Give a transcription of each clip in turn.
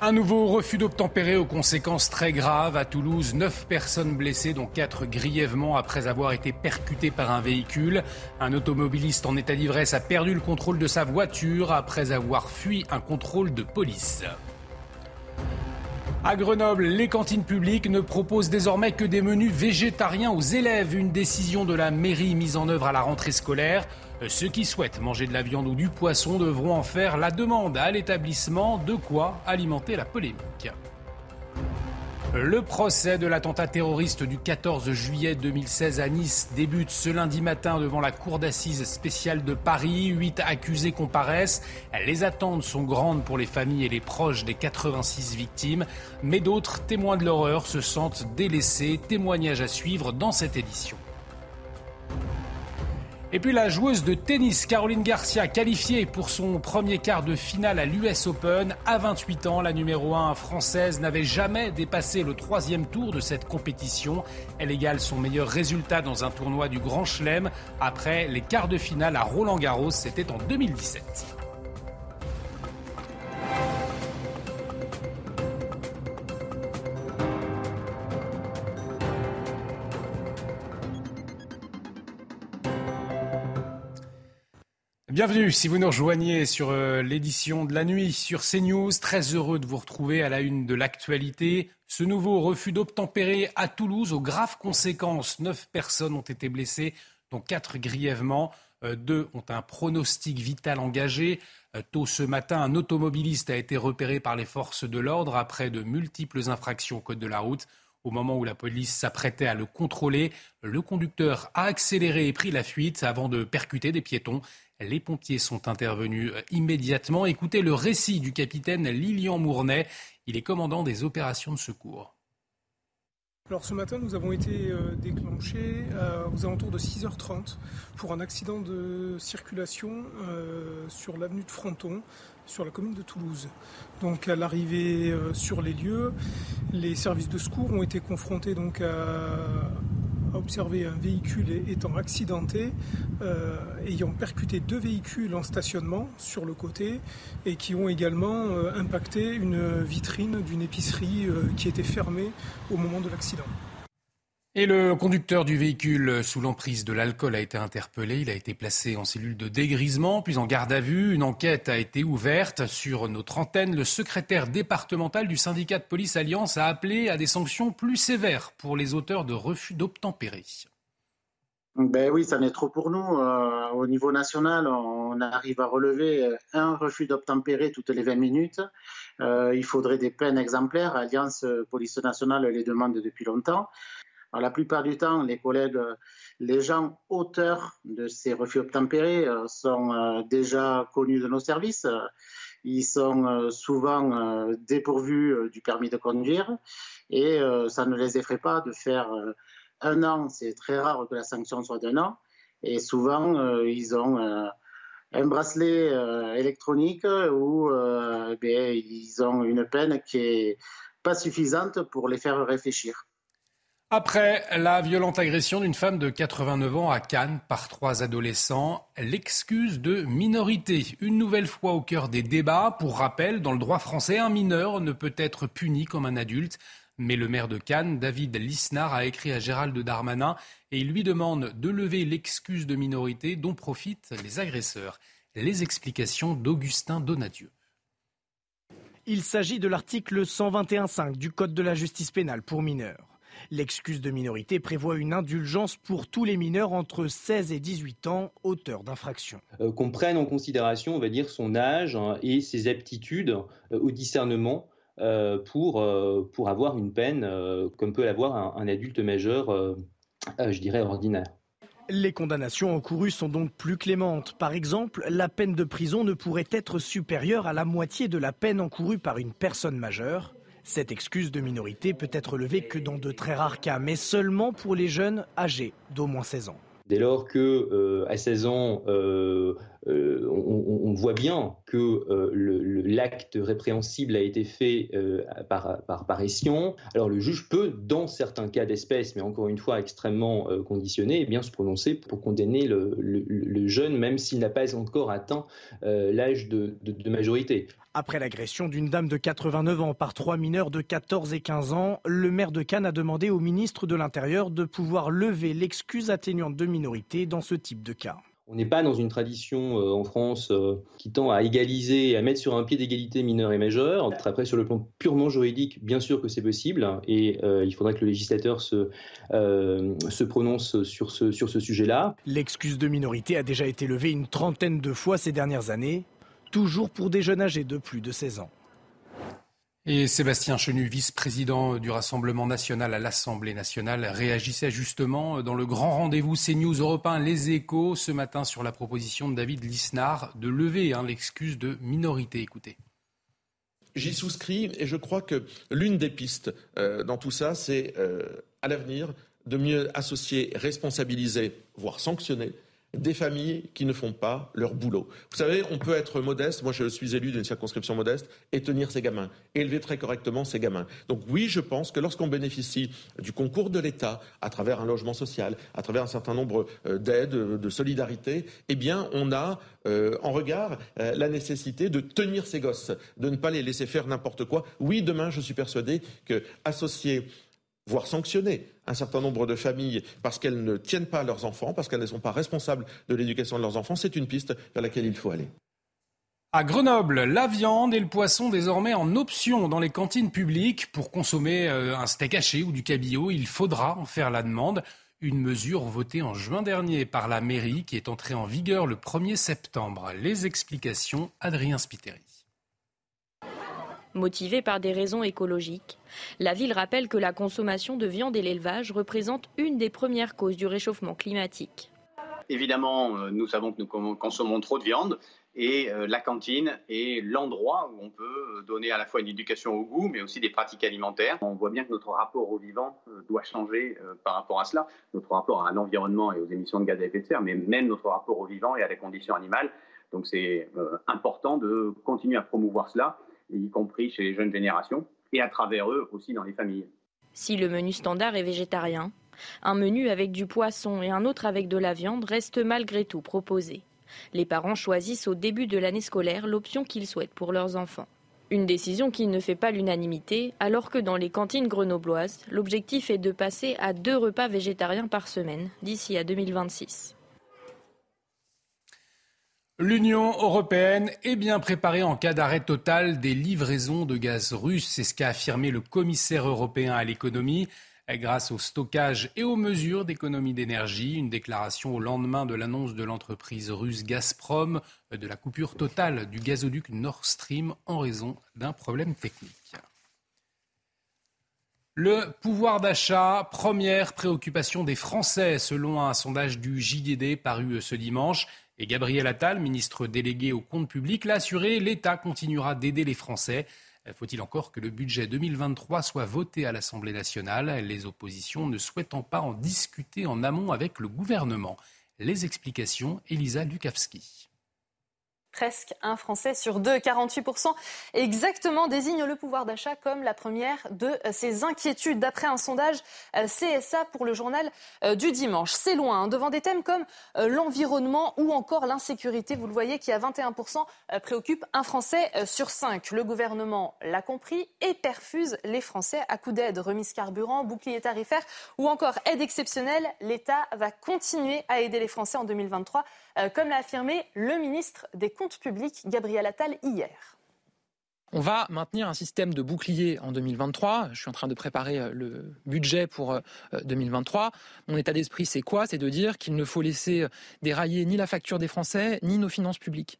Un nouveau refus d'obtempérer aux conséquences très graves. À Toulouse, neuf personnes blessées, dont quatre grièvement après avoir été percutées par un véhicule. Un automobiliste en état d'ivresse a perdu le contrôle de sa voiture après avoir fui un contrôle de police. À Grenoble, les cantines publiques ne proposent désormais que des menus végétariens aux élèves. Une décision de la mairie mise en œuvre à la rentrée scolaire. Ceux qui souhaitent manger de la viande ou du poisson devront en faire la demande à l'établissement, de quoi alimenter la polémique. Le procès de l'attentat terroriste du 14 juillet 2016 à Nice débute ce lundi matin devant la cour d'assises spéciale de Paris. Huit accusés comparaissent. Les attentes sont grandes pour les familles et les proches des 86 victimes, mais d'autres témoins de l'horreur se sentent délaissés. Témoignage à suivre dans cette édition. Et puis la joueuse de tennis Caroline Garcia, qualifiée pour son premier quart de finale à l'US Open. À 28 ans, la numéro 1 française n'avait jamais dépassé le troisième tour de cette compétition. Elle égale son meilleur résultat dans un tournoi du Grand Chelem après les quarts de finale à Roland Garros, c'était en 2017. Bienvenue si vous nous rejoignez sur euh, l'édition de la nuit sur CNews. Très heureux de vous retrouver à la une de l'actualité. Ce nouveau refus d'obtempérer à Toulouse aux graves conséquences. Neuf personnes ont été blessées, dont quatre grièvement. Euh, deux ont un pronostic vital engagé. Euh, tôt ce matin, un automobiliste a été repéré par les forces de l'ordre après de multiples infractions au code de la route. Au moment où la police s'apprêtait à le contrôler, le conducteur a accéléré et pris la fuite avant de percuter des piétons. Les pompiers sont intervenus euh, immédiatement. Écoutez le récit du capitaine Lilian Mournet. Il est commandant des opérations de secours. Alors ce matin, nous avons été euh, déclenchés euh, aux alentours de 6h30 pour un accident de circulation sur l'avenue de Fronton, sur la commune de Toulouse. Donc à l'arrivée sur les lieux, les services de secours ont été confrontés donc à, a observé un véhicule étant accidenté, euh, ayant percuté deux véhicules en stationnement sur le côté et qui ont également euh, impacté une vitrine d'une épicerie euh, qui était fermée au moment de l'accident. Et le conducteur du véhicule sous l'emprise de l'alcool a été interpellé. Il a été placé en cellule de dégrisement, puis en garde à vue. Une enquête a été ouverte sur notre antenne. Le secrétaire départemental du syndicat de police Alliance a appelé à des sanctions plus sévères pour les auteurs de refus d'obtempérer. Ben oui, ça n'est trop pour nous. Euh, au niveau national, on arrive à relever un refus d'obtempérer toutes les 20 minutes. Euh, il faudrait des peines exemplaires. Alliance Police Nationale les demande depuis longtemps la plupart du temps, les collègues, les gens auteurs de ces refus obtempérés euh, sont euh, déjà connus de nos services. Ils sont euh, souvent dépourvus du permis de conduire et ça ne les effraie pas de faire un an. C'est très rare que la sanction soit d'un an. Et souvent, ils ont un bracelet électronique ou ben, ils ont une peine qui est pas suffisante pour les faire réfléchir. Après la violente agression d'une femme de 89 ans à Cannes par trois adolescents, l'excuse de minorité, une nouvelle fois au cœur des débats. Pour rappel, dans le droit français, un mineur ne peut être puni comme un adulte. Mais le maire de Cannes, David Lisnard, a écrit à Gérald Darmanin et il lui demande de lever l'excuse de minorité dont profitent les agresseurs. Les explications d'Augustin Donadieu. Il s'agit de l'article 121.5 du Code de la justice pénale pour mineurs. L'excuse de minorité prévoit une indulgence pour tous les mineurs entre 16 et 18 ans, auteurs d'infractions. Euh, qu'on prenne en considération, on va dire, son âge hein, et ses aptitudes euh, au discernement euh, pour, pour avoir une peine comme peut l'avoir un, un, adulte majeur, je dirais, ordinaire. Les condamnations encourues sont donc plus clémentes. Par exemple, la peine de prison ne pourrait être supérieure à la moitié de la peine encourue par une personne majeure. Cette excuse de minorité peut être levée que dans de très rares cas, mais seulement pour les jeunes âgés d'au moins 16 ans. Dès lors que euh, à 16 ans, euh, euh, on, voit bien que l'acte répréhensible a été fait par, par, alors le juge peut, dans certains cas d'espèce, mais encore une fois extrêmement conditionné, eh bien se prononcer pour condamner le, jeune, même s'il n'a pas encore atteint l'âge de majorité. Après l'agression d'une dame de 89 ans par trois mineurs de 14 et 15 ans, le maire de Cannes a demandé au ministre de l'Intérieur de pouvoir lever l'excuse atténuante de minorité dans ce type de cas. On n'est pas dans une tradition euh, en France euh, qui tend à égaliser, à mettre sur un pied d'égalité mineurs et majeurs. Après, sur le plan purement juridique, bien sûr que c'est possible, et euh, il faudra que le législateur se, se prononce sur ce, sur ce sujet-là. L'excuse de minorité a déjà été levée une trentaine de fois ces dernières années, toujours pour des jeunes âgés de plus de 16 ans. Et Sébastien Chenu, vice-président du Rassemblement national à l'Assemblée nationale, réagissait justement dans le grand rendez-vous CNews Europe 1 Les Échos ce matin sur la proposition de David Lisnard de lever hein, l'excuse de minorité. Écoutez. J'y souscris et je crois que l'une des pistes euh, dans tout ça, c'est euh, à l'avenir de mieux associer, responsabiliser, voire sanctionner des familles qui ne font pas leur boulot. Vous savez, on peut être modeste, moi je suis élu d'une circonscription modeste, et tenir ses gamins, élever très correctement ses gamins. Donc oui, je pense que lorsqu'on bénéficie du concours de l'État à travers un logement social, à travers un certain nombre euh, d'aides, de solidarité, eh bien on a euh, en regard euh, la nécessité de tenir ses gosses, de ne pas les laisser faire n'importe quoi. Oui, demain, je suis persuadé que associer voire sanctionner un certain nombre de familles parce qu'elles ne tiennent pas leurs enfants, parce qu'elles ne sont pas responsables de l'éducation de leurs enfants, c'est une piste vers laquelle il faut aller. À Grenoble, la viande et le poisson désormais en option dans les cantines publiques. Pour consommer euh, un steak haché ou du cabillaud, il faudra en faire la demande. Une mesure votée en juin dernier par la mairie qui est entrée en vigueur le 1er septembre. Les explications, Adrien Spiteri. Motivée par des raisons écologiques, la ville rappelle que la consommation de viande et l'élevage représentent une des premières causes du réchauffement climatique. Évidemment, euh, nous savons que nous consommons trop de viande et euh, la cantine est l'endroit où on peut donner à la fois une éducation au goût, mais aussi des pratiques alimentaires. On voit bien que notre rapport au vivant euh, doit changer par rapport à cela, notre rapport à l'environnement et aux émissions de gaz à effet de serre, mais même notre rapport au vivant et à la condition animale. Donc c'est important de continuer à promouvoir cela y compris chez les jeunes générations, et à travers eux aussi dans les familles. Si le menu standard est végétarien, un menu avec du poisson et un autre avec de la viande reste malgré tout proposé. Les parents choisissent au début de l'année scolaire l'option qu'ils souhaitent pour leurs enfants. Une décision qui ne fait pas l'unanimité, alors que dans les cantines grenobloises, l'objectif est de passer à deux repas végétariens par semaine d'ici à 2026. L'Union européenne est bien préparée en cas d'arrêt total des livraisons de gaz russe. C'est ce qu'a affirmé le commissaire européen à l'économie grâce au stockage et aux mesures d'économie d'énergie. Une déclaration au lendemain de l'annonce de l'entreprise russe Gazprom de la coupure totale du gazoduc Nord Stream en raison d'un problème technique. Le pouvoir d'achat, première préoccupation des Français selon un sondage du JDD paru ce dimanche. Et Gabriel Attal, ministre délégué au compte public, l'a assuré, l'État continuera d'aider les Français. Faut-il encore que le budget 2023 soit voté à l'Assemblée nationale, les oppositions ne souhaitant pas en discuter en amont avec le gouvernement. Les explications, Elisa Lukavski presque un Français sur deux, 48% exactement, désigne le pouvoir d'achat comme la première de ses inquiétudes, d'après un sondage euh, CSA pour le journal euh, du dimanche. C'est loin, hein, devant des thèmes comme euh, l'environnement ou encore l'insécurité, vous le voyez, qui à 21% préoccupe un Français sur cinq. Le gouvernement l'a compris et perfuse les Français à coups d'aide, remise carburant, bouclier tarifaire ou encore aide exceptionnelle. L'État va continuer à aider les Français en 2023 euh, comme l'a affirmé le ministre des Comptes publics, Gabriel Attal, hier. On va maintenir un système de bouclier en 2023. Je suis en train de préparer euh, le budget pour 2023. Euh, Mon état d'esprit, c'est quoi? C'est de dire qu'il ne faut laisser dérailler ni la facture des Français, ni nos finances publiques.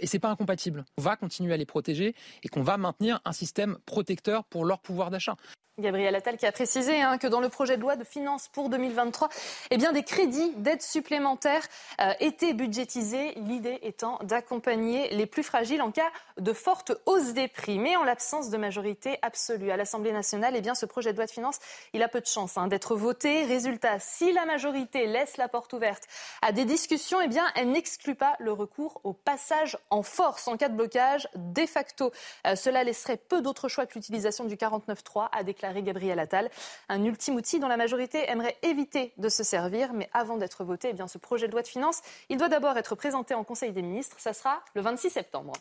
Et c'est pas incompatible. On va continuer à les protéger et qu'on va maintenir un système protecteur pour leur pouvoir d'achat. Gabriel Attal qui a précisé hein, que dans le projet de loi de finances pour 2023, eh des crédits d'aide supplémentaires euh, étaient budgétisés, l'idée étant d'accompagner les plus fragiles en cas de forte hausse des prix. Mais en l'absence de majorité absolue à l'Assemblée nationale, eh bien, ce projet de loi de finances, il a peu de chance hein, d'être voté. Résultat, si la majorité laisse la porte ouverte à des discussions, eh elle n'exclut pas le recours au passage en force en cas de blocage. De facto, euh, cela laisserait peu d'autres choix que l'utilisation du 49.3 à déclarer Gabriel Attal. Un ultime outil dont la majorité aimerait éviter de se servir. Mais avant d'être voté, eh bien, ce projet de loi de finances, il doit d'abord être présenté en Conseil des ministres. Ça sera le 26 septembre.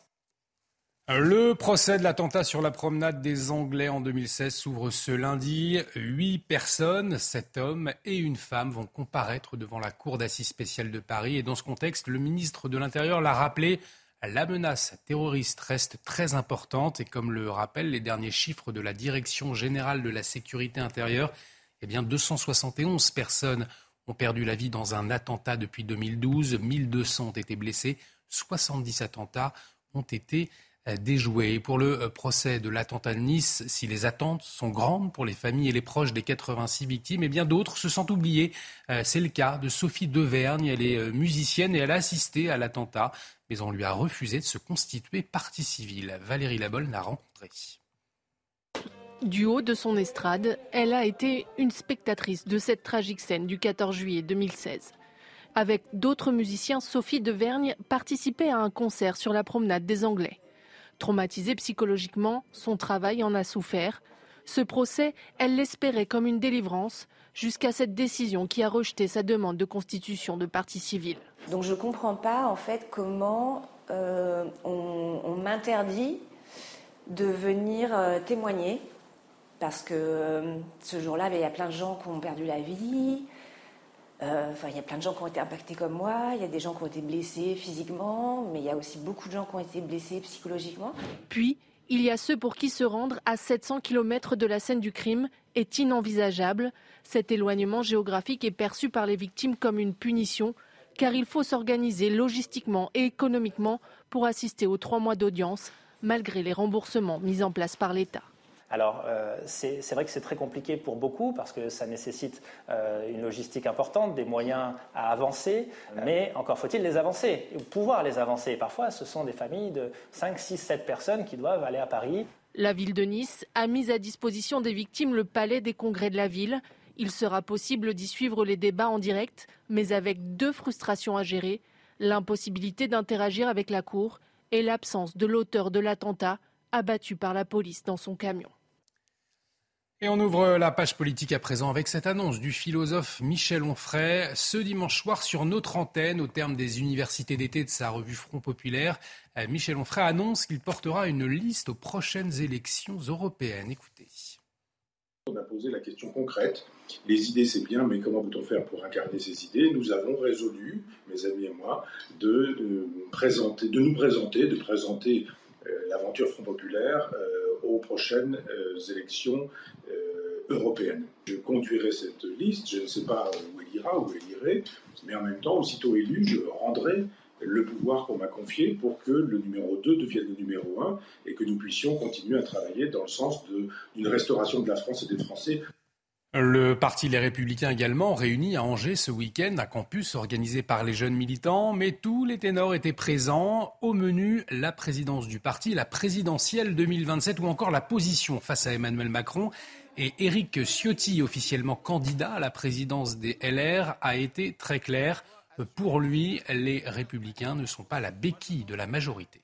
Le procès de l'attentat sur la promenade des Anglais en 2016 s'ouvre ce lundi. Huit personnes, sept hommes et une femme vont comparaître devant la Cour d'assises spéciale de Paris. Et dans ce contexte, le ministre de l'Intérieur l'a rappelé, la menace terroriste reste très importante. Et comme le rappellent les derniers chiffres de la Direction générale de la sécurité intérieure, eh bien 271 personnes ont perdu la vie dans un attentat depuis 2012. 1200 ont été blessés. 70 attentats ont été déjoué. Pour le euh, procès de l'attentat de Nice, si les attentes sont grandes pour les familles et les proches des 86 victimes, et eh bien d'autres se sentent oubliés. Euh, c'est le cas de Sophie Devergne. Elle est euh, musicienne et elle a assisté à l'attentat, mais on lui a refusé de se constituer partie civile. Valérie Labol l'a rencontrée. Du haut de son estrade, elle a été une spectatrice de cette tragique scène du 14 juillet 2016. Avec d'autres musiciens, Sophie Devergne participait à un concert sur la promenade des Anglais. Traumatisée psychologiquement, son travail en a souffert. Ce procès, elle l'espérait comme une délivrance, jusqu'à cette décision qui a rejeté sa demande de constitution de partie civile. Donc je ne comprends pas en fait comment euh, on, m'interdit de venir euh, témoigner, parce que euh, ce jour-là, il y a plein de gens qui ont perdu la vie, enfin, il y a plein de gens qui ont été impactés comme moi, il y a des gens qui ont été blessés physiquement, mais il y a aussi beaucoup de gens qui ont été blessés psychologiquement. Puis, il y a ceux pour qui se rendre à 700 km de la scène du crime est inenvisageable. Cet éloignement géographique est perçu par les victimes comme une punition, car il faut s'organiser logistiquement et économiquement pour assister aux trois mois d'audience, malgré les remboursements mis en place par l'État. Alors, euh, c'est vrai que c'est très compliqué pour beaucoup parce que ça nécessite euh, une logistique importante, des moyens à avancer, mais encore faut-il les avancer, pouvoir les avancer. Parfois, ce sont des familles de 5, 6, 7 personnes qui doivent aller à Paris. La ville de Nice a mis à disposition des victimes le palais des congrès de la ville. Il sera possible d'y suivre les débats en direct, mais avec deux frustrations à gérer l'impossibilité d'interagir avec la Cour et l'absence de l'auteur de l'attentat abattu par la police dans son camion. Et on ouvre la page politique à présent avec cette annonce du philosophe Michel Onfray. Ce dimanche soir, sur notre antenne, au terme des universités d'été de sa revue Front Populaire, euh, Michel Onfray annonce qu'il portera une liste aux prochaines élections européennes. Écoutez. On a posé la question concrète. Les idées, c'est bien, mais comment peut-on faire pour incarner ces idées? Nous avons résolu, mes amis et moi, de, présenter, de nous présenter, de présenter euh, l'aventure Front Populaire euh, aux prochaines élections européenne. Je conduirai cette liste, je ne sais pas où elle ira, où elle irait, mais en même temps, aussitôt élu, je rendrai le pouvoir qu'on m'a confié pour que le numéro 2 devienne le numéro 1 et que nous puissions continuer à travailler dans le sens d'une restauration de la France et des Français. Le parti Les Républicains également réuni à Angers ce week-end un campus organisé par les jeunes militants, mais tous les ténors étaient présents. Au menu, la présidence du parti, la présidentielle 2027 ou encore la position face à Emmanuel Macron. Et Éric Ciotti, officiellement candidat à la présidence des LR, a été très clair. Pour lui, les républicains ne sont pas la béquille de la majorité.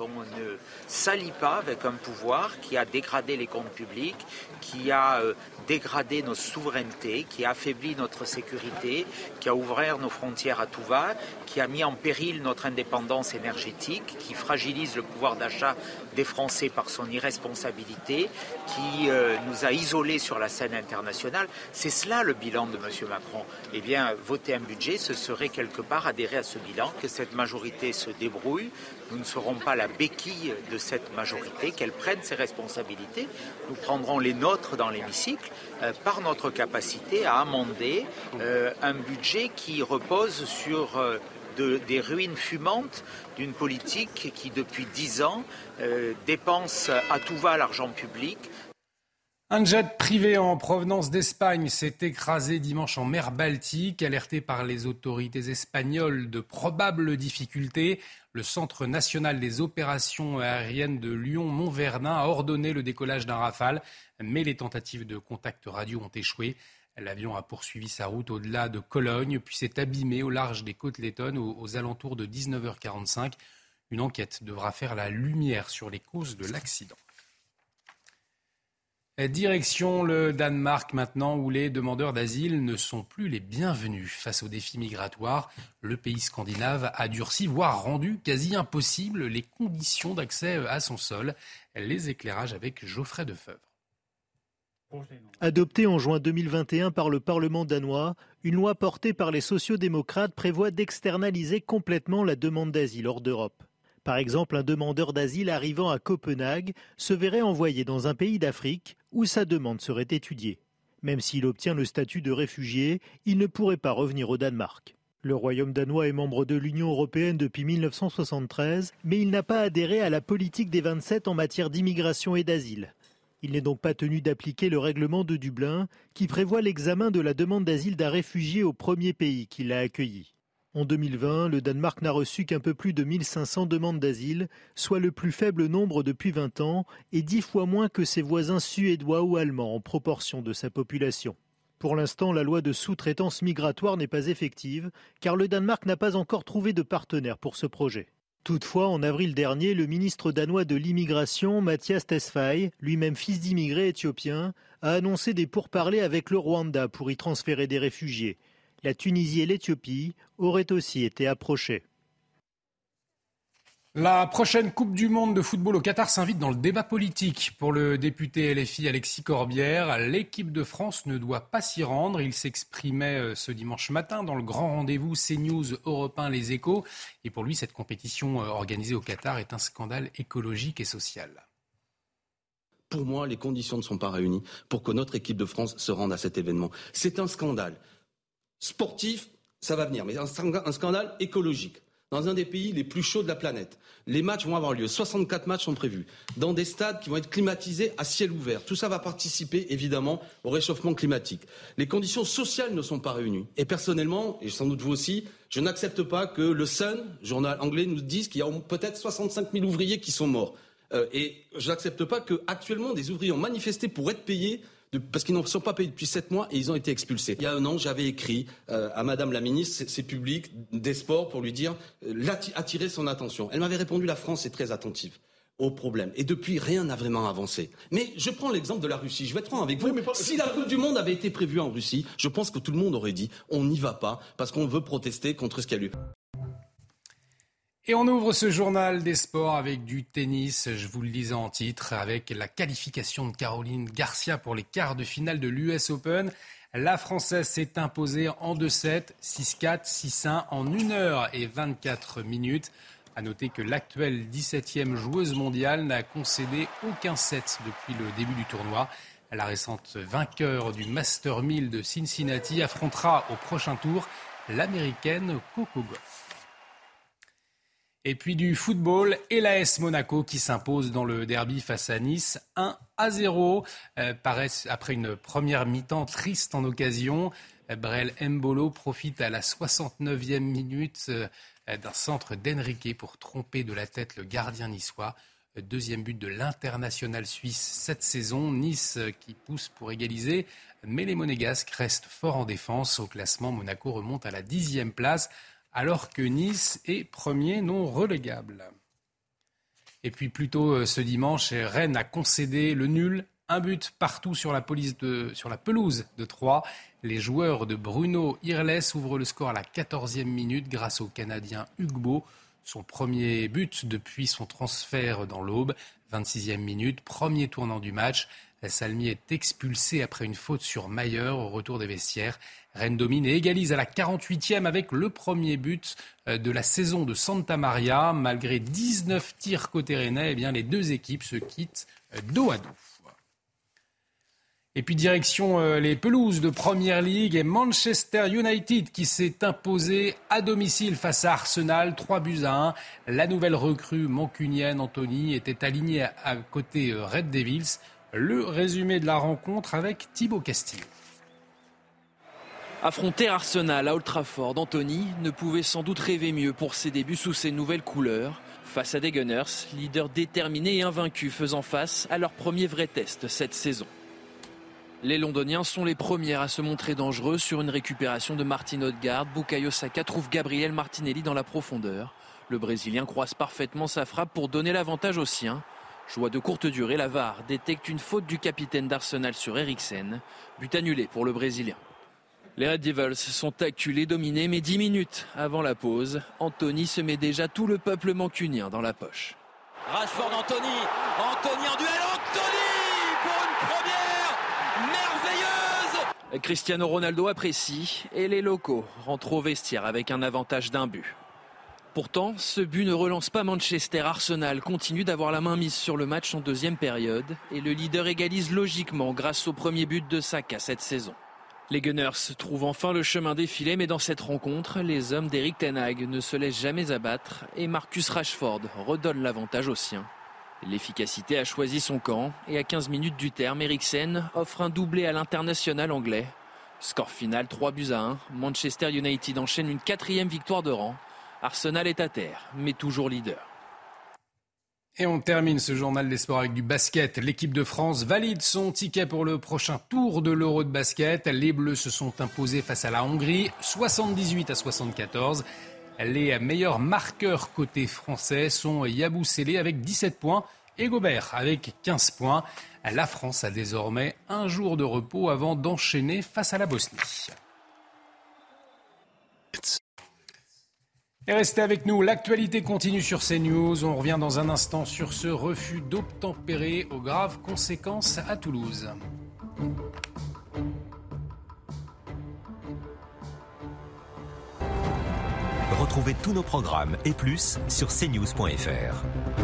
On ne s'allie pas avec un pouvoir qui a dégradé les comptes publics, qui a euh, dégradé nos souverainetés, qui a affaibli notre sécurité, qui a ouvert nos frontières à tout va, qui a mis en péril notre indépendance énergétique, qui fragilise le pouvoir d'achat des Français par son irresponsabilité, qui euh, nous a isolés sur la scène internationale. C'est cela le bilan de M. Macron. Eh bien, voter un budget, ce serait quelque part adhérer à ce bilan, que cette majorité se débrouille. Nous ne serons pas la béquille de cette majorité, qu'elle prenne ses responsabilités. Nous prendrons les nôtres dans l'hémicycle euh, par notre capacité à amender euh, un budget qui repose sur des ruines fumantes d'une politique qui, depuis dix ans, euh, dépense à tout va l'argent public. Un jet privé en provenance d'Espagne s'est écrasé dimanche en mer Baltique, alerté par les autorités espagnoles de probables difficultés. Le Centre national des opérations aériennes de Lyon-Montvernin a ordonné le décollage d'un rafale, mais les tentatives de contact radio ont échoué. L'avion a poursuivi sa route au-delà de Cologne, puis s'est abîmé au large des côtes lettonnes aux, alentours de 19h45. Une enquête devra faire la lumière sur les causes de l'accident. Direction le Danemark maintenant, où les demandeurs d'asile ne sont plus les bienvenus. Face aux défis migratoires, le pays scandinave a durci, voire rendu quasi impossible les conditions d'accès à son sol. Les éclairages avec Geoffrey Defebvre. Adoptée en juin 2021 par le Parlement danois, une loi portée par les sociodémocrates prévoit d'externaliser complètement la demande d'asile hors d'Europe. Par exemple, un demandeur d'asile arrivant à Copenhague se verrait envoyé dans un pays d'Afrique où sa demande serait étudiée. Même s'il obtient le statut de réfugié, il ne pourrait pas revenir au Danemark. Le Royaume danois est membre de l'Union européenne depuis 1973, mais il n'a pas adhéré à la politique des 27 en matière d'immigration et d'asile. Il n'est donc pas tenu d'appliquer le règlement de Dublin qui prévoit l'examen de la demande d'asile d'un réfugié au premier pays qui l'a accueilli. En 2020, le Danemark n'a reçu qu'un peu plus de 1500 demandes d'asile, soit le plus faible nombre depuis 20 ans et dix fois moins que ses voisins suédois ou allemands en proportion de sa population. Pour l'instant, la loi de sous-traitance migratoire n'est pas effective, car le Danemark n'a pas encore trouvé de partenaire pour ce projet. Toutefois, en avril dernier, le ministre danois de l'immigration, Mathias Tesfaye, lui-même fils d'immigrés éthiopiens, a annoncé des pourparlers avec le Rwanda pour y transférer des réfugiés la Tunisie et l'Éthiopie auraient aussi été approchées. La prochaine Coupe du Monde de football au Qatar s'invite dans le débat politique. Pour le député LFI Alexis Corbière, l'équipe de France ne doit pas s'y rendre. Il s'exprimait euh, ce dimanche matin dans le grand rendez-vous CNews Europe 1 Les Échos. Et pour lui, cette compétition euh, organisée au Qatar est un scandale écologique et social. Pour moi, les conditions ne sont pas réunies pour que notre équipe de France se rende à cet événement. C'est un scandale sportif, ça va venir, mais un scandale écologique. Dans un des pays les plus chauds de la planète. Les matchs vont avoir lieu. 64 matchs sont prévus. Dans des stades qui vont être climatisés à ciel ouvert. Tout ça va participer, évidemment, au réchauffement climatique. Les conditions sociales ne sont pas réunies. Et personnellement, et sans doute vous aussi, je n'accepte pas que le Sun, journal anglais, nous dise qu'il y a peut-être 65 000 ouvriers qui sont morts. Euh, et je n'accepte pas qu'actuellement des ouvriers ont manifesté pour être payés parce qu'ils n'en sont pas payés depuis sept mois et ils ont été expulsés. Il y a un an, j'avais écrit euh, à Madame la ministre, c'est public, des sports, pour lui dire, euh, attirer son attention. Elle m'avait répondu, la France est très attentive au problème. Et depuis, rien n'a vraiment avancé. Mais je prends l'exemple de la Russie. Je vais être franc avec vous. Si la Coupe du Monde avait été prévue en Russie, je pense que tout le monde aurait dit on n'y va pas parce qu'on veut protester contre ce qu'il y a eu. Et on ouvre ce journal des sports avec du tennis, je vous le disais en titre, avec la qualification de Caroline Garcia pour les quarts de finale de l'US Open. La Française s'est imposée en 2-7, 6-4, 6-1 en 1 heure et 24 minutes. À noter que l'actuelle 17e joueuse mondiale n'a concédé aucun set depuis le début du tournoi. La récente vainqueur du Master 1000 de Cincinnati affrontera au prochain tour l'américaine Coco Goff. Et puis du football et l'AS Monaco qui s'impose dans le derby face à Nice 1 à 0. Euh, après une première mi-temps triste en occasion. Brel Mbolo profite à la 69e minute euh, d'un centre d'Enrique pour tromper de la tête le gardien niçois. Deuxième but de l'international suisse cette saison. Nice euh, qui pousse pour égaliser, mais les Monégasques restent forts en défense. Au classement, Monaco remonte à la dixième place alors que Nice est premier non relégable. Et puis plus tôt euh, ce dimanche, Rennes a concédé le nul, un but partout sur la, pelouse de Troyes. Les joueurs de Bruno Irles ouvrent le score à la 14e minute grâce au Canadien Hugbo. Son premier but depuis son transfert dans l'Aube, 26e minute, premier tournant du match. Salmi est expulsé après une faute sur Mayer au retour des vestiaires. Rennes domine et égalise à la 48e avec le premier but euh, de la saison de Santa Maria. Malgré 19 tirs côté rennais, eh bien, les deux équipes se quittent euh, dos à dos. Et puis direction euh, les pelouses de Premier League et Manchester United qui s'est imposé à domicile face à Arsenal, 3 buts à 1. La nouvelle recrue mancunienne Anthony était alignée à côté Red Devils. Le résumé de la rencontre avec Thibaut Castillo. Affronter Arsenal à Old Trafford, Anthony ne pouvait sans doute rêver mieux pour ses débuts sous ses nouvelles couleurs. Face à des Gunners, leaders déterminés et invaincus faisant face à leur premier vrai test cette saison. Les Londoniens sont les premiers à se montrer dangereux sur une récupération de Martin Odegaard. Bukayo Saka trouve Gabriel Martinelli dans la profondeur. Le Brésilien croise parfaitement sa frappe pour donner l'avantage aux siens. Joie de courte durée, la VAR détecte une faute du capitaine d'Arsenal sur Eriksen. But annulé pour le Brésilien. Les Red Devils sont acculés, dominés, mais 10 minutes avant la pause, Anthony se met déjà tout le peuple mancunien dans la poche. Rashford Anthony, Anthony en duel, Anthony pour une première merveilleuse Cristiano Ronaldo apprécie et les locaux rentrent au vestiaire avec un avantage d'un but. Pourtant, ce but ne relance pas Manchester. Arsenal continue d'avoir la main mise sur le match en deuxième période et le leader égalise logiquement grâce au premier but de Saka cette saison. Les Gunners trouvent enfin le chemin filets, mais dans cette rencontre, les hommes d'Eric Tenag ne se laissent jamais abattre et Marcus Rashford redonne l'avantage aux siens. L'efficacité a choisi son camp et à 15 minutes du terme, Eriksen offre un doublé à l'international anglais. Score final 3 buts à 1. Manchester United enchaîne une quatrième victoire de rang. Arsenal est à terre, mais toujours leader. Et on termine ce journal des sports avec du basket. L'équipe de France valide son ticket pour le prochain tour de l'Euro de basket. Les Bleus se sont imposés face à la Hongrie, 78 à 74. Les meilleurs marqueurs côté français sont Yabou Sélé avec 17 points et Gobert avec 15 points. La France a désormais un jour de repos avant d'enchaîner face à la Bosnie. Et restez avec nous, l'actualité continue sur CNews. On revient dans un instant sur ce refus d'obtempérer aux graves conséquences à Toulouse. Retrouvez tous nos programmes et plus sur cnews.fr.